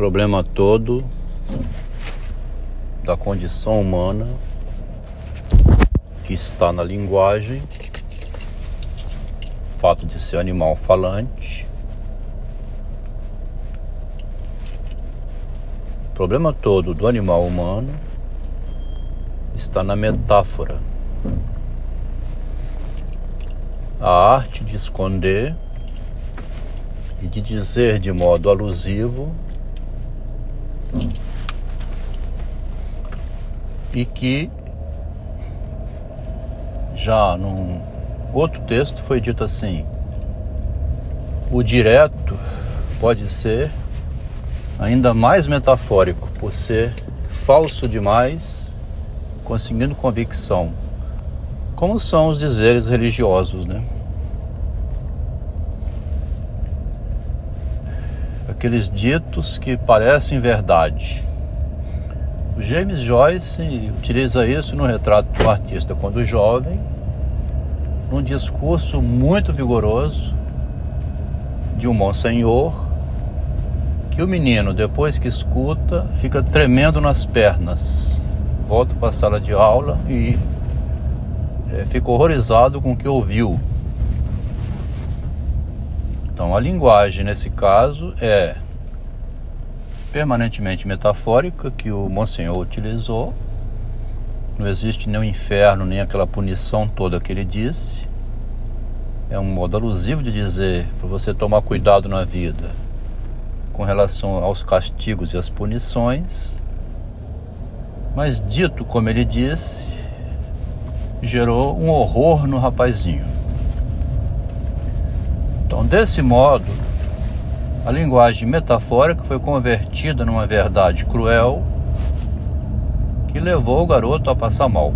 problema todo da condição humana que está na linguagem, fato de ser animal falante. O problema todo do animal humano está na metáfora. A arte de esconder e de dizer de modo alusivo e que já num outro texto foi dito assim: o direto pode ser ainda mais metafórico por ser falso demais, conseguindo convicção, como são os dizeres religiosos, né? Aqueles ditos que parecem verdade o James Joyce utiliza isso no retrato de um artista quando jovem, num discurso muito vigoroso de um monsenhor, que o menino, depois que escuta, fica tremendo nas pernas. Volta para a sala de aula e é, fica horrorizado com o que ouviu. Então, a linguagem nesse caso é permanentemente metafórica que o Monsenhor utilizou. Não existe nem o inferno, nem aquela punição toda que ele disse. É um modo alusivo de dizer para você tomar cuidado na vida com relação aos castigos e às punições. Mas dito como ele disse, gerou um horror no rapazinho. Então, desse modo, a linguagem metafórica foi convertida numa verdade cruel que levou o garoto a passar mal.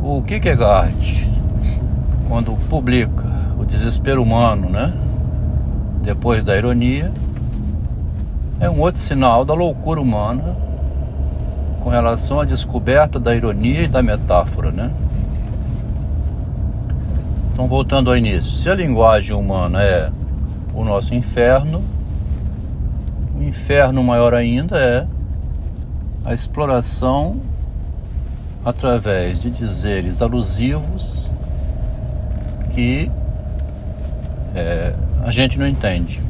O Kierkegaard, quando publica o desespero humano, né, depois da ironia, é um outro sinal da loucura humana com relação à descoberta da ironia e da metáfora, né? Então, voltando ao início, se a linguagem humana é o nosso inferno, o inferno maior ainda é a exploração através de dizeres alusivos que é, a gente não entende.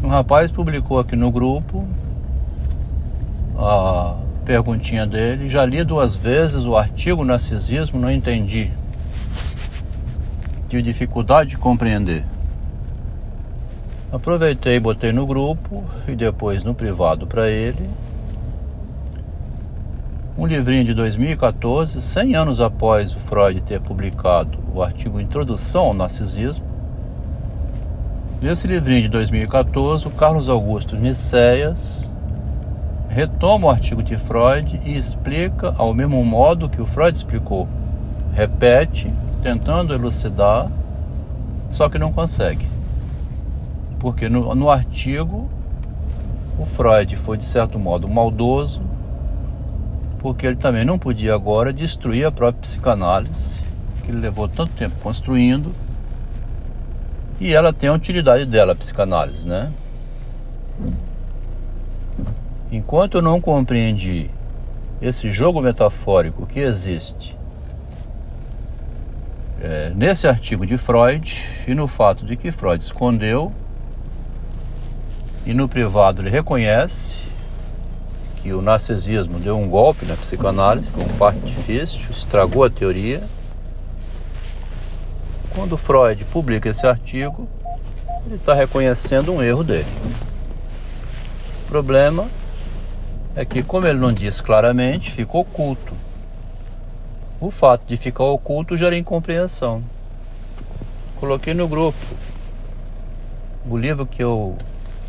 Um rapaz publicou aqui no grupo a perguntinha dele. Já li duas vezes o artigo Narcisismo, não entendi tive dificuldade de compreender. Aproveitei e botei no grupo e depois no privado para ele. Um livrinho de 2014, 100 anos após o Freud ter publicado o artigo Introdução ao Narcisismo. Nesse livrinho de 2014, o Carlos Augusto Nicéias retoma o artigo de Freud e explica ao mesmo modo que o Freud explicou. Repete tentando elucidar, só que não consegue. Porque no, no artigo o Freud foi de certo modo maldoso, porque ele também não podia agora destruir a própria psicanálise, que ele levou tanto tempo construindo, e ela tem a utilidade dela, a psicanálise, né? Enquanto eu não compreendi esse jogo metafórico que existe é, nesse artigo de Freud e no fato de que Freud escondeu e no privado ele reconhece que o narcisismo deu um golpe na psicanálise, foi um parte difícil, estragou a teoria. Quando Freud publica esse artigo, ele está reconhecendo um erro dele. O problema é que, como ele não diz claramente, fica oculto. O fato de ficar oculto gera incompreensão. Coloquei no grupo o livro que eu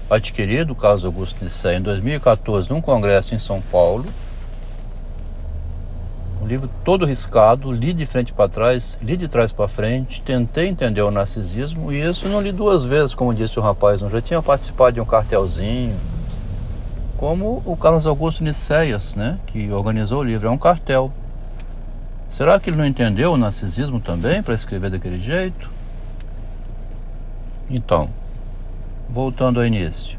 adquiri do Carlos Augusto Sé em 2014 num congresso em São Paulo. Um livro todo riscado, li de frente para trás, li de trás para frente, tentei entender o narcisismo e isso não li duas vezes, como disse o rapaz, não já tinha participado de um cartelzinho, como o Carlos Augusto Nicéias, né, que organizou o livro, é um cartel. Será que ele não entendeu o narcisismo também para escrever daquele jeito? Então, voltando ao início.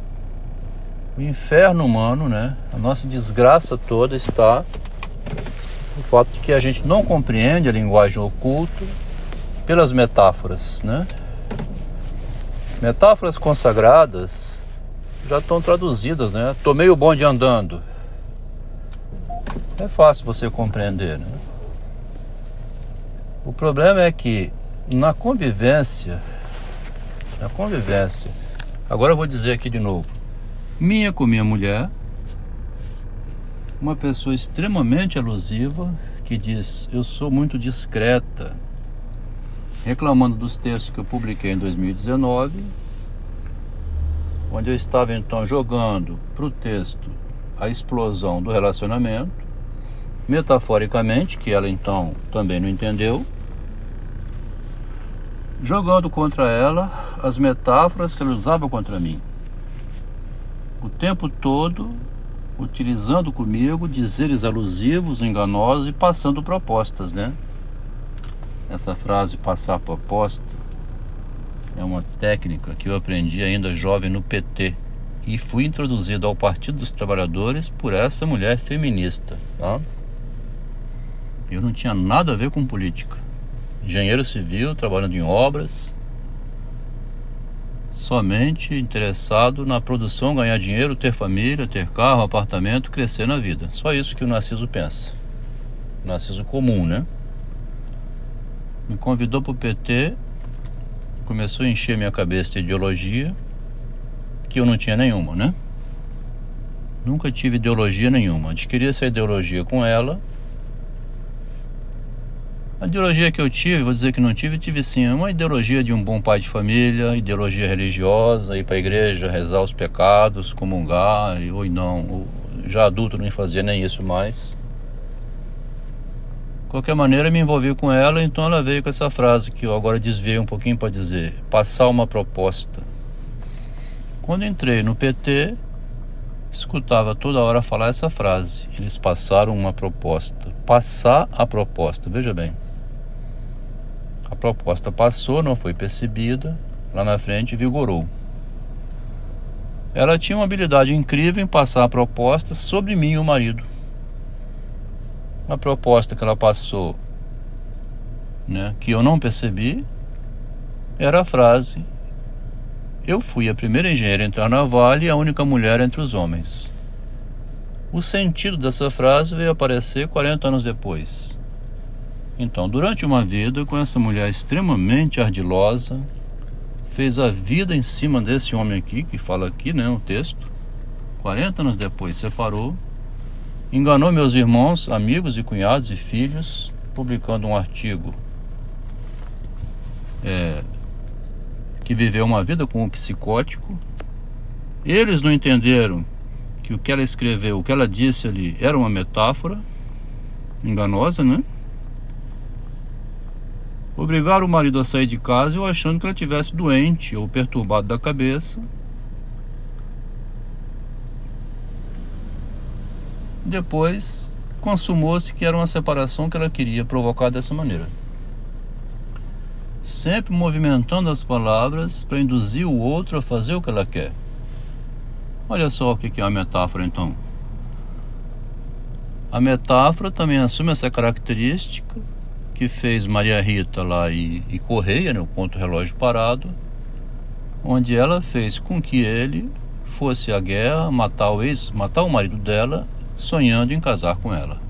O inferno humano, né? A nossa desgraça toda está no fato de que a gente não compreende a linguagem oculta pelas metáforas, né? Metáforas consagradas já estão traduzidas, né? Tomei o bonde andando. É fácil você compreender, né? O problema é que na convivência, na convivência, agora eu vou dizer aqui de novo, minha com minha mulher, uma pessoa extremamente alusiva que diz: Eu sou muito discreta, reclamando dos textos que eu publiquei em 2019, onde eu estava então jogando para o texto a explosão do relacionamento, metaforicamente, que ela então também não entendeu, jogando contra ela as metáforas que ela usava contra mim o tempo todo utilizando comigo dizeres alusivos, enganosos e passando propostas, né? Essa frase passar proposta é uma técnica que eu aprendi ainda jovem no PT e fui introduzido ao Partido dos Trabalhadores por essa mulher feminista, tá? Eu não tinha nada a ver com política. Engenheiro civil, trabalhando em obras, somente interessado na produção, ganhar dinheiro, ter família, ter carro, apartamento, crescer na vida. Só isso que o Narciso pensa. O Narciso comum, né? Me convidou para o PT, começou a encher minha cabeça de ideologia, que eu não tinha nenhuma, né? Nunca tive ideologia nenhuma. Adquiri essa ideologia com ela a ideologia que eu tive, vou dizer que não tive, tive sim uma ideologia de um bom pai de família, ideologia religiosa, ir para a igreja, rezar os pecados, comungar, ou não, já adulto não fazia nem isso mais. De qualquer maneira, me envolvi com ela, então ela veio com essa frase que eu agora desviei um pouquinho para dizer: passar uma proposta. Quando entrei no PT, escutava toda hora falar essa frase. Eles passaram uma proposta. Passar a proposta, veja bem. A proposta passou, não foi percebida, lá na frente vigorou. Ela tinha uma habilidade incrível em passar a proposta sobre mim e o marido. A proposta que ela passou, né, que eu não percebi, era a frase: Eu fui a primeira engenheira a entrar na Vale e a única mulher entre os homens. O sentido dessa frase veio aparecer 40 anos depois. Então, durante uma vida com essa mulher extremamente ardilosa, fez a vida em cima desse homem aqui, que fala aqui, né, o texto. 40 anos depois separou, enganou meus irmãos, amigos e cunhados e filhos, publicando um artigo é, que viveu uma vida com um psicótico. Eles não entenderam que o que ela escreveu, o que ela disse ali, era uma metáfora enganosa, né? Obrigaram o marido a sair de casa eu achando que ela estivesse doente ou perturbado da cabeça. Depois consumou-se que era uma separação que ela queria provocar dessa maneira. Sempre movimentando as palavras para induzir o outro a fazer o que ela quer. Olha só o que é a metáfora então. A metáfora também assume essa característica que fez Maria Rita lá e, e Correia, né, o ponto relógio parado, onde ela fez com que ele fosse à guerra matar o ex, matar o marido dela, sonhando em casar com ela.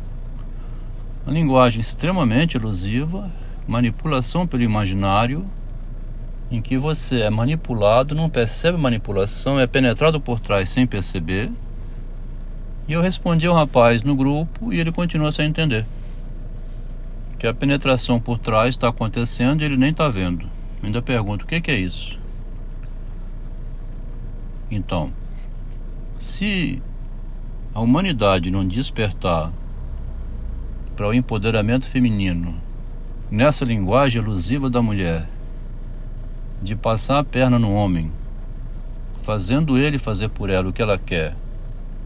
Uma linguagem extremamente elusiva, manipulação pelo imaginário, em que você é manipulado, não percebe manipulação, é penetrado por trás sem perceber. E eu respondi ao rapaz no grupo e ele continua sem entender que a penetração por trás está acontecendo e ele nem está vendo. Ainda pergunto: o que, que é isso? Então, se a humanidade não despertar para o empoderamento feminino nessa linguagem elusiva da mulher, de passar a perna no homem, fazendo ele fazer por ela o que ela quer,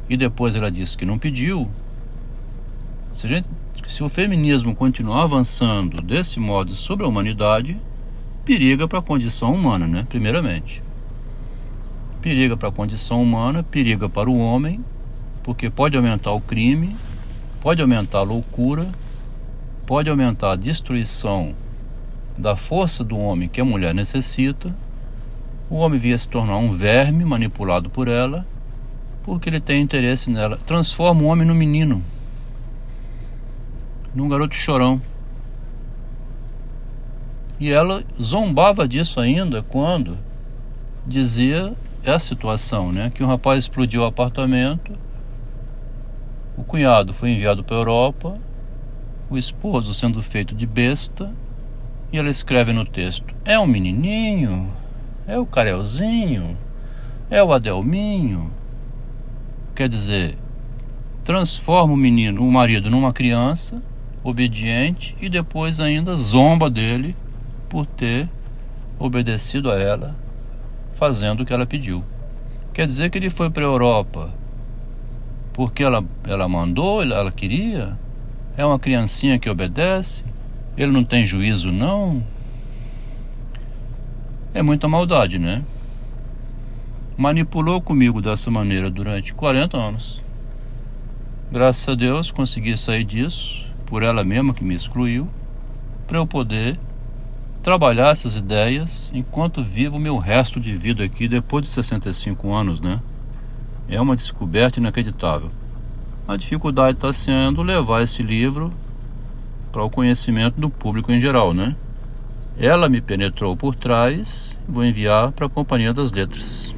e depois ela disse que não pediu, se gente se o feminismo continuar avançando desse modo sobre a humanidade, periga para a condição humana, né? Primeiramente. periga para a condição humana, periga para o homem, porque pode aumentar o crime, pode aumentar a loucura, pode aumentar a destruição da força do homem que a mulher necessita. O homem via se tornar um verme manipulado por ela, porque ele tem interesse nela. Transforma o homem no menino, num garoto chorão. E ela zombava disso ainda quando dizia essa situação, né? Que um rapaz explodiu o apartamento, o cunhado foi enviado para a Europa, o esposo sendo feito de besta, e ela escreve no texto: é um menininho, é o Carelzinho, é o Adelminho. Quer dizer, transforma o menino, o marido, numa criança obediente e depois ainda zomba dele por ter obedecido a ela, fazendo o que ela pediu. Quer dizer que ele foi para a Europa porque ela, ela mandou, ela queria? É uma criancinha que obedece? Ele não tem juízo, não? É muita maldade, né? Manipulou comigo dessa maneira durante 40 anos. Graças a Deus consegui sair disso, por ela mesma que me excluiu, para eu poder trabalhar essas ideias enquanto vivo o meu resto de vida aqui depois de 65 anos, né? É uma descoberta inacreditável. A dificuldade está sendo levar esse livro para o conhecimento do público em geral, né? Ela me penetrou por trás, vou enviar para a Companhia das Letras.